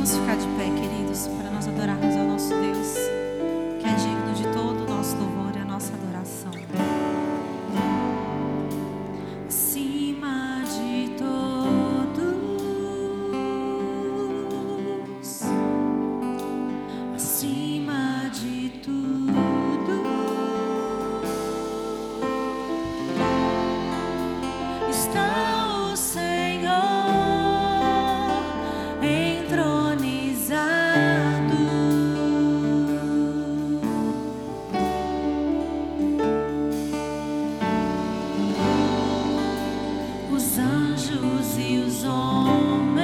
Vamos ficar de pé, queridos, para nós adorarmos ao nosso Deus, que é digno de todo o nosso louvor. os anjos e os homens.